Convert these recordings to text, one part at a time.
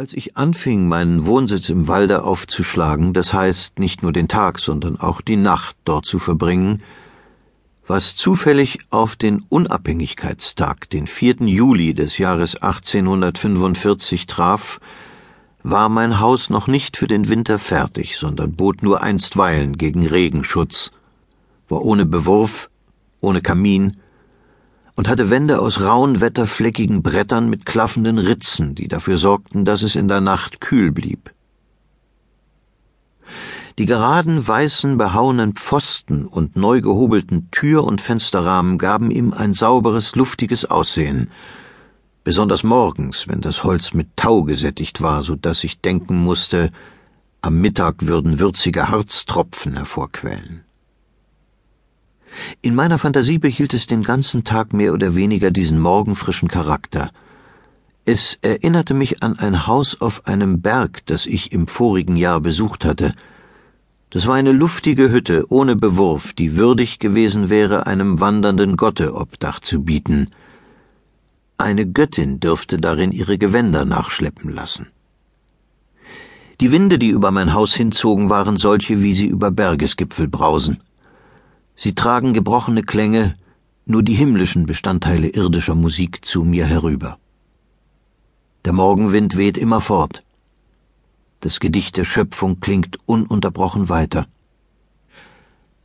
Als ich anfing, meinen Wohnsitz im Walde aufzuschlagen, das heißt nicht nur den Tag, sondern auch die Nacht dort zu verbringen, was zufällig auf den Unabhängigkeitstag, den 4. Juli des Jahres 1845 traf, war mein Haus noch nicht für den Winter fertig, sondern bot nur einstweilen gegen Regenschutz, war ohne Bewurf, ohne Kamin, und hatte Wände aus rauen, wetterfleckigen Brettern mit klaffenden Ritzen, die dafür sorgten, dass es in der Nacht kühl blieb. Die geraden, weißen, behauenen Pfosten und neu gehobelten Tür- und Fensterrahmen gaben ihm ein sauberes, luftiges Aussehen, besonders morgens, wenn das Holz mit Tau gesättigt war, so dass ich denken musste, am Mittag würden würzige Harztropfen hervorquellen. In meiner Fantasie behielt es den ganzen Tag mehr oder weniger diesen morgenfrischen Charakter. Es erinnerte mich an ein Haus auf einem Berg, das ich im vorigen Jahr besucht hatte. Das war eine luftige Hütte ohne Bewurf, die würdig gewesen wäre, einem wandernden Gotte Obdach zu bieten. Eine Göttin dürfte darin ihre Gewänder nachschleppen lassen. Die Winde, die über mein Haus hinzogen, waren solche, wie sie über Bergesgipfel brausen. Sie tragen gebrochene Klänge, nur die himmlischen Bestandteile irdischer Musik zu mir herüber. Der Morgenwind weht immerfort. Das Gedicht der Schöpfung klingt ununterbrochen weiter.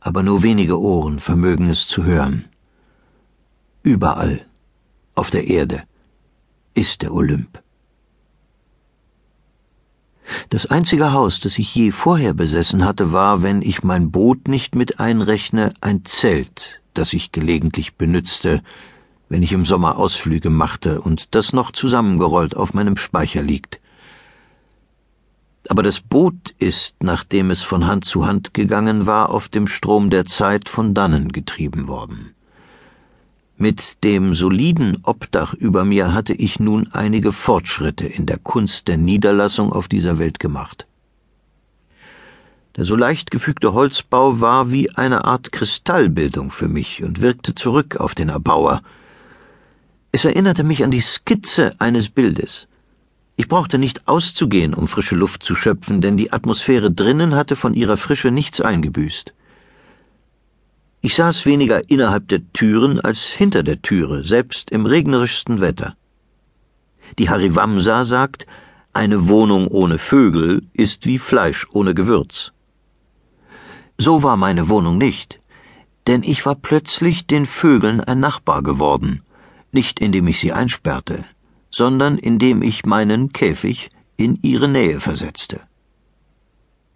Aber nur wenige Ohren vermögen es zu hören. Überall, auf der Erde, ist der Olymp. Das einzige Haus, das ich je vorher besessen hatte, war, wenn ich mein Boot nicht mit einrechne, ein Zelt, das ich gelegentlich benützte, wenn ich im Sommer Ausflüge machte und das noch zusammengerollt auf meinem Speicher liegt. Aber das Boot ist, nachdem es von Hand zu Hand gegangen war, auf dem Strom der Zeit von dannen getrieben worden. Mit dem soliden Obdach über mir hatte ich nun einige Fortschritte in der Kunst der Niederlassung auf dieser Welt gemacht. Der so leicht gefügte Holzbau war wie eine Art Kristallbildung für mich und wirkte zurück auf den Erbauer. Es erinnerte mich an die Skizze eines Bildes. Ich brauchte nicht auszugehen, um frische Luft zu schöpfen, denn die Atmosphäre drinnen hatte von ihrer Frische nichts eingebüßt. Ich saß weniger innerhalb der Türen als hinter der Türe, selbst im regnerischsten Wetter. Die Harivamsa sagt, eine Wohnung ohne Vögel ist wie Fleisch ohne Gewürz. So war meine Wohnung nicht, denn ich war plötzlich den Vögeln ein Nachbar geworden, nicht indem ich sie einsperrte, sondern indem ich meinen Käfig in ihre Nähe versetzte.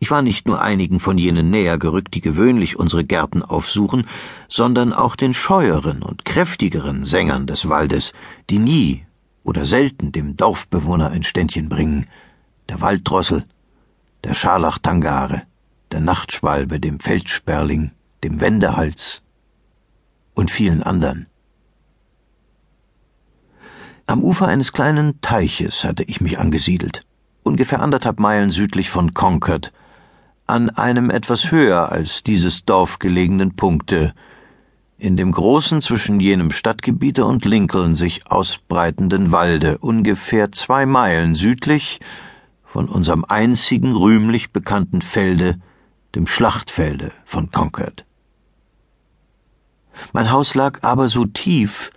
Ich war nicht nur einigen von jenen näher gerückt, die gewöhnlich unsere Gärten aufsuchen, sondern auch den scheueren und kräftigeren Sängern des Waldes, die nie oder selten dem Dorfbewohner ein Ständchen bringen, der Walddrossel, der Scharlachtangare, der Nachtschwalbe, dem Feldsperling, dem Wendehals und vielen anderen. Am Ufer eines kleinen Teiches hatte ich mich angesiedelt, ungefähr anderthalb Meilen südlich von Concord, an einem etwas höher als dieses Dorf gelegenen Punkte, in dem großen zwischen jenem Stadtgebiete und Lincoln sich ausbreitenden Walde, ungefähr zwei Meilen südlich von unserem einzigen rühmlich bekannten Felde, dem Schlachtfelde von Concord. Mein Haus lag aber so tief,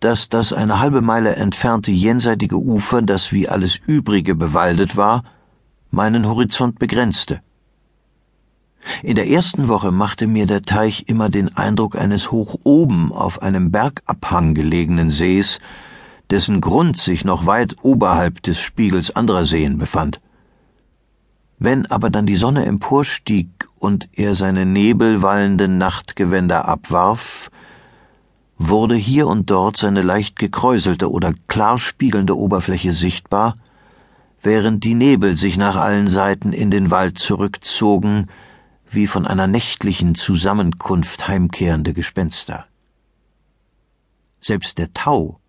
dass das eine halbe Meile entfernte jenseitige Ufer, das wie alles übrige bewaldet war, meinen Horizont begrenzte. In der ersten Woche machte mir der Teich immer den Eindruck eines hoch oben auf einem Bergabhang gelegenen Sees, dessen Grund sich noch weit oberhalb des Spiegels anderer Seen befand. Wenn aber dann die Sonne emporstieg und er seine nebelwallenden Nachtgewänder abwarf, wurde hier und dort seine leicht gekräuselte oder klar spiegelnde Oberfläche sichtbar, während die Nebel sich nach allen Seiten in den Wald zurückzogen, wie von einer nächtlichen Zusammenkunft heimkehrende Gespenster. Selbst der Tau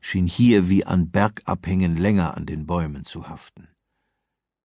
schien hier wie an Bergabhängen länger an den Bäumen zu haften.